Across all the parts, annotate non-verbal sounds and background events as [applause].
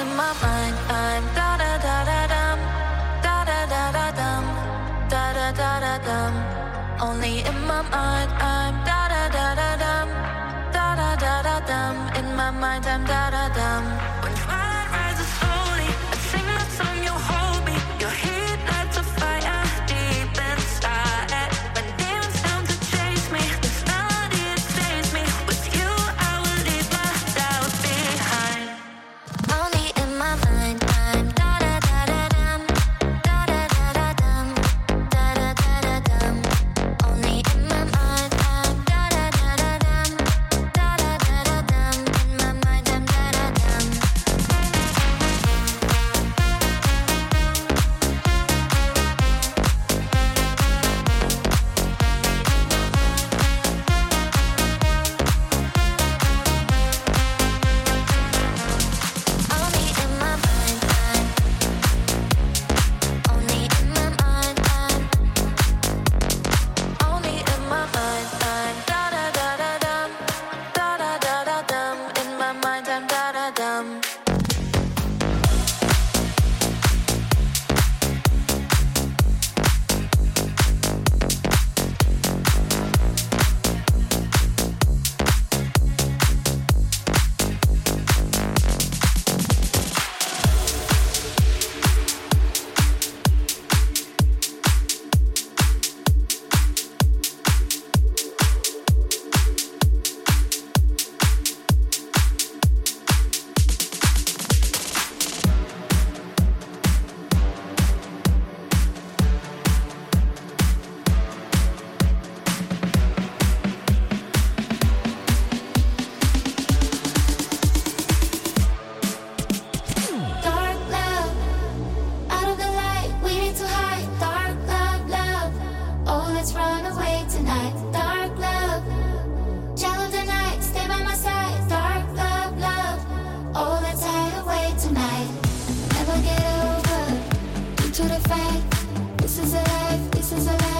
in my mind. I'm da da da da dum, da da da da dum, da da da da dum. Only in my mind. I'm da da da da dum, da da da da dum. In my mind, I'm da da dum. To the fact. This is a life, this is a life.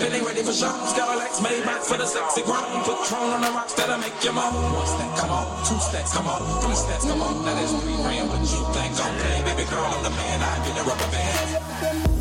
around they ready for shows. Cadillacs made back for the sexy grown. Patron on the rocks that'll make you moan. One step, come on. Two steps, come on. Three steps, come on. Now that's three grand, but you think I'm playing. Baby girl, I'm the man. I get the rubber band.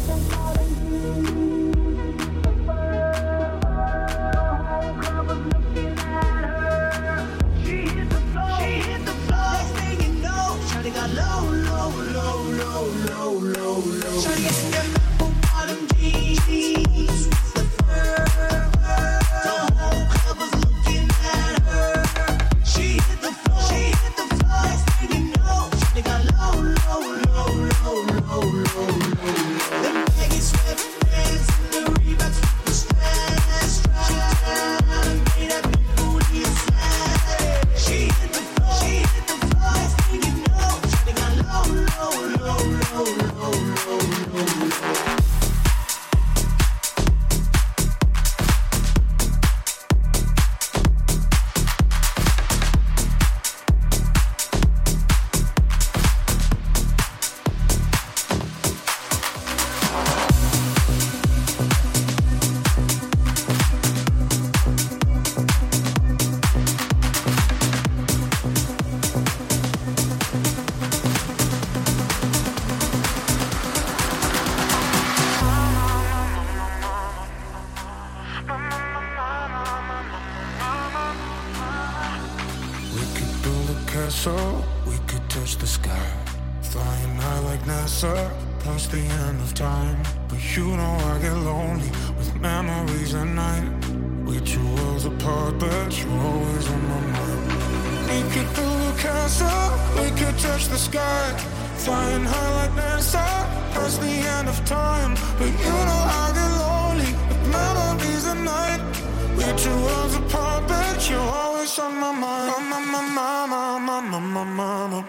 mama, mama,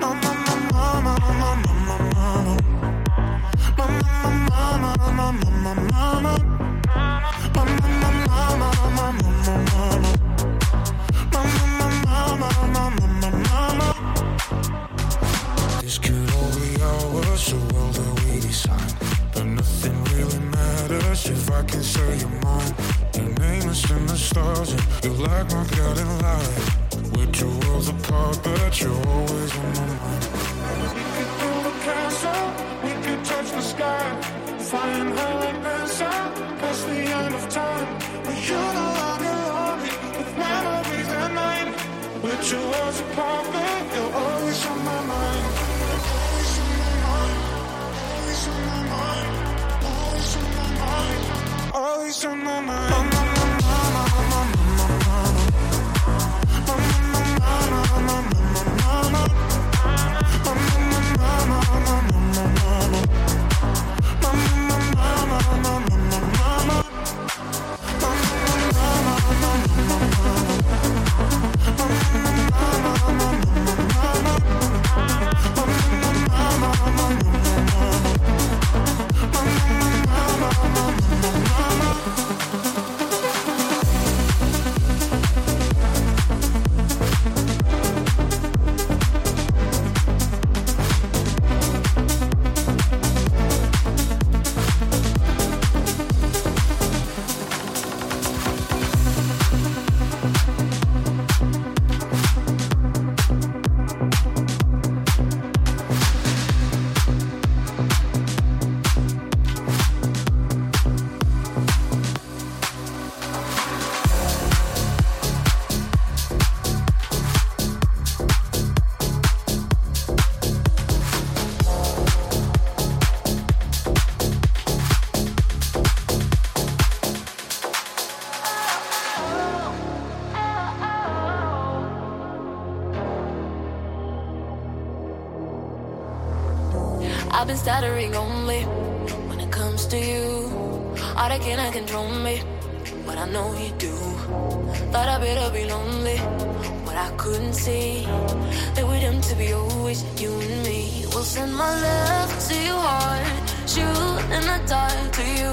mama, mama, mama, mama, mama, mama. This could all be ours, a world that we design. But nothing really matters if I can say your mind. Your name is in the stars, and you're like my guiding light. We're two worlds apart, but you're always on my mind. We build a castle, we touch the sky, high past the end of time. But you're no longer with memories at. We're two worlds apart, but you're. Always on my mind, always on my mind, always on my mind, always on my mind. Thought I better be lonely, but I couldn't see that we're doomed to be always you and me. We'll send my love to your heart, shoot and I die to you.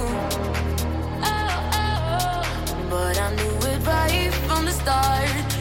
Oh, oh, oh. But I knew it right from the start.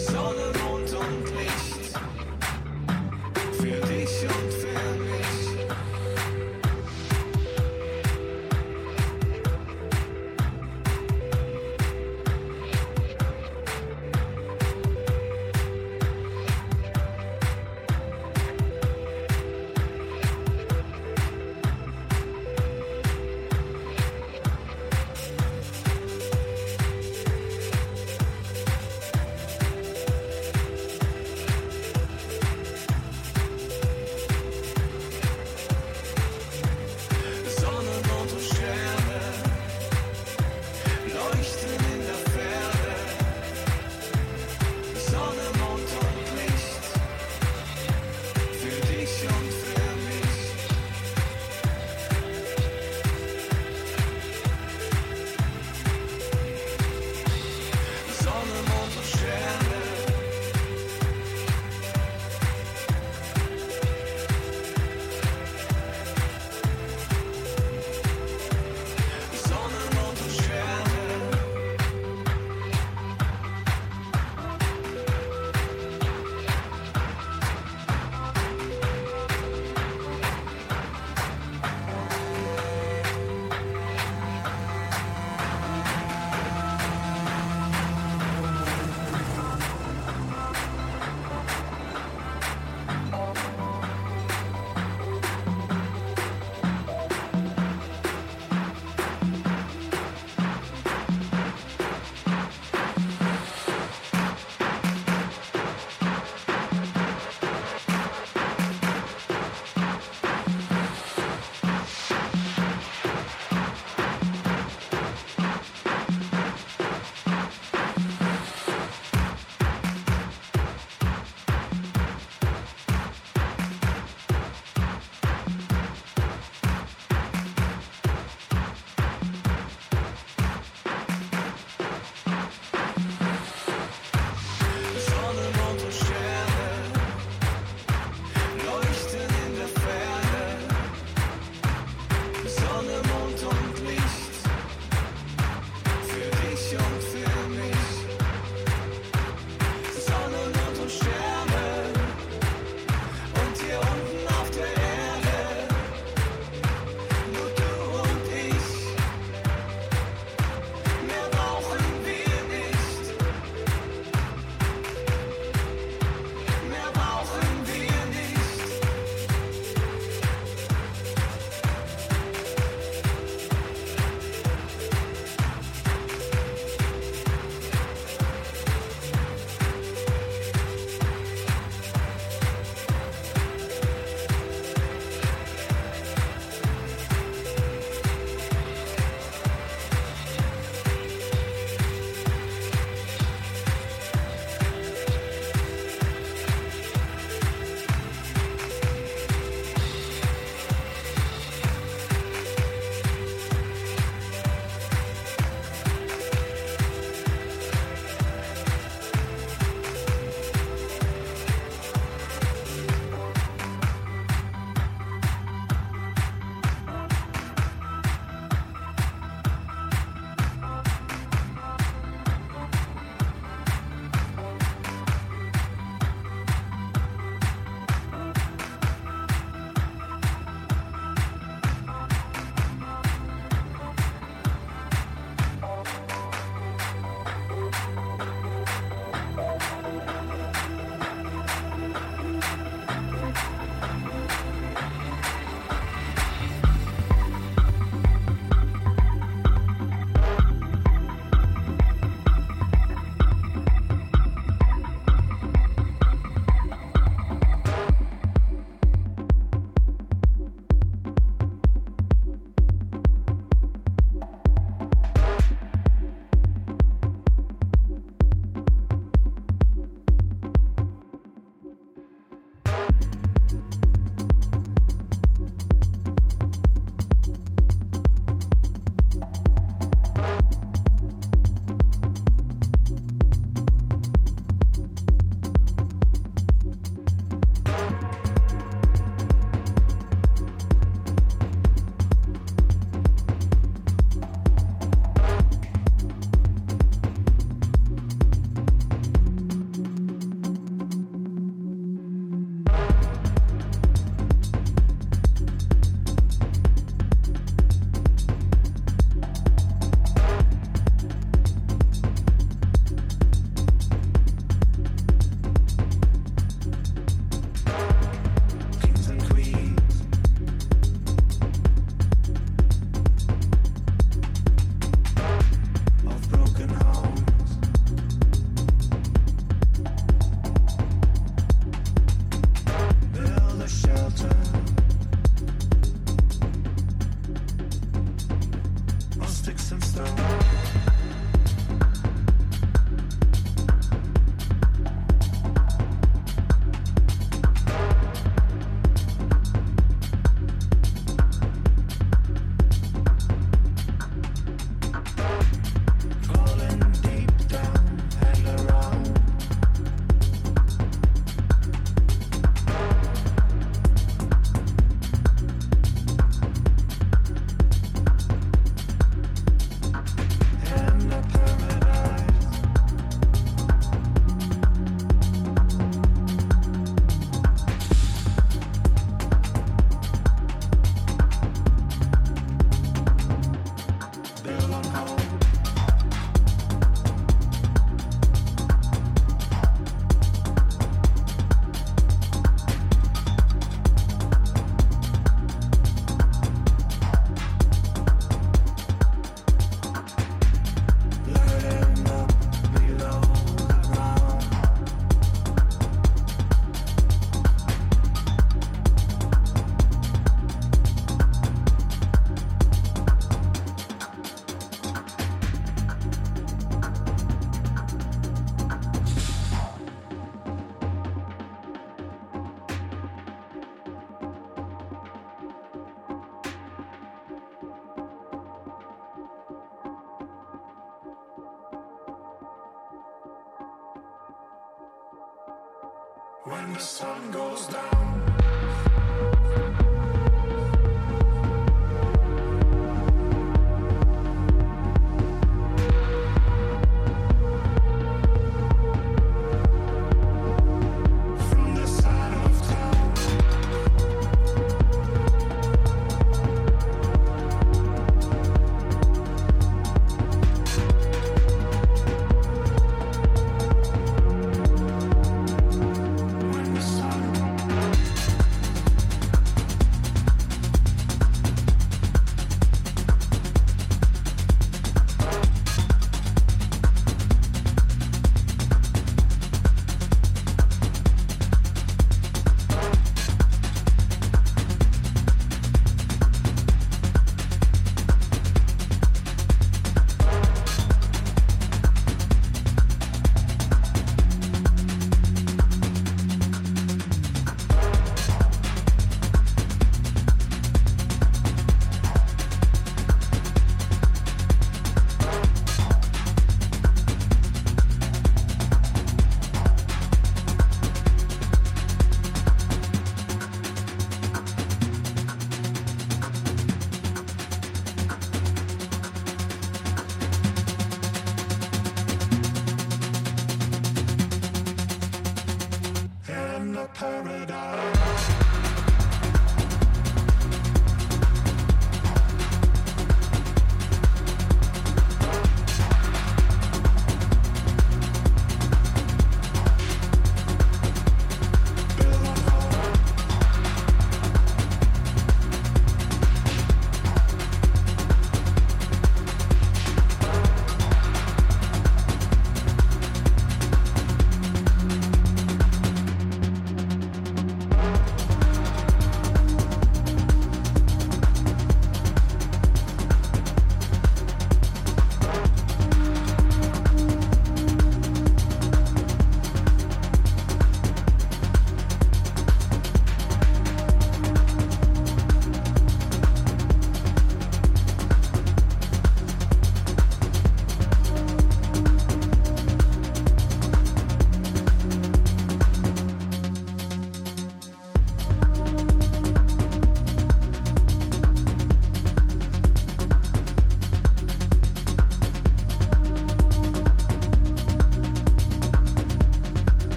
It's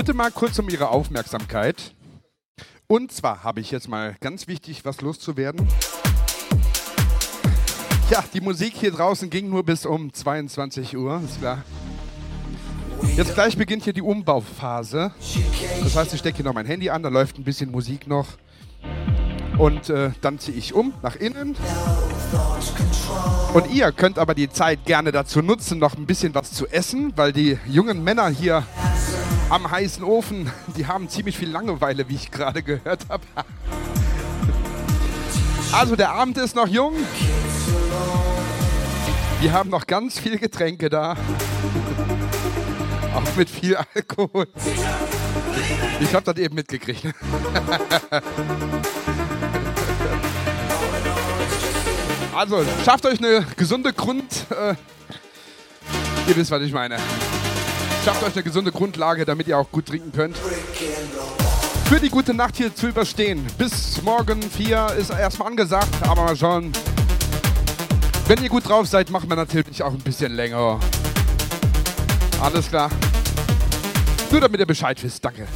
bitte mal kurz um Ihre Aufmerksamkeit. Und zwar habe ich jetzt mal ganz wichtig was loszuwerden. Ja, die Musik hier draußen ging nur bis um 22 Uhr, ist klar. Jetzt gleich beginnt hier die Umbauphase. Das heißt, ich stecke hier noch mein Handy an, da läuft ein bisschen Musik noch. Und äh, dann ziehe ich um nach innen. Und ihr könnt aber die Zeit gerne dazu nutzen, noch ein bisschen was zu essen, weil die jungen Männer hier am heißen Ofen, [laughs] die haben ziemlich viel Langeweile, wie ich gerade gehört habe. [laughs] Also der Abend ist noch jung. Wir haben noch ganz viel Getränke da. [laughs] Auch mit viel Alkohol. Ich habe das eben mitgekriegt. Also, schafft euch eine gesunde Grund... Äh, ihr wisst, was ich meine. Schafft euch eine gesunde Grundlage, damit ihr auch gut trinken könnt. Für die gute Nacht hier zu überstehen. Bis morgen 4 ist erstmal angesagt, aber mal schauen. Wenn ihr gut drauf seid, machen wir natürlich auch ein bisschen länger. Alles klar. Nur damit ihr Bescheid wisst. Danke.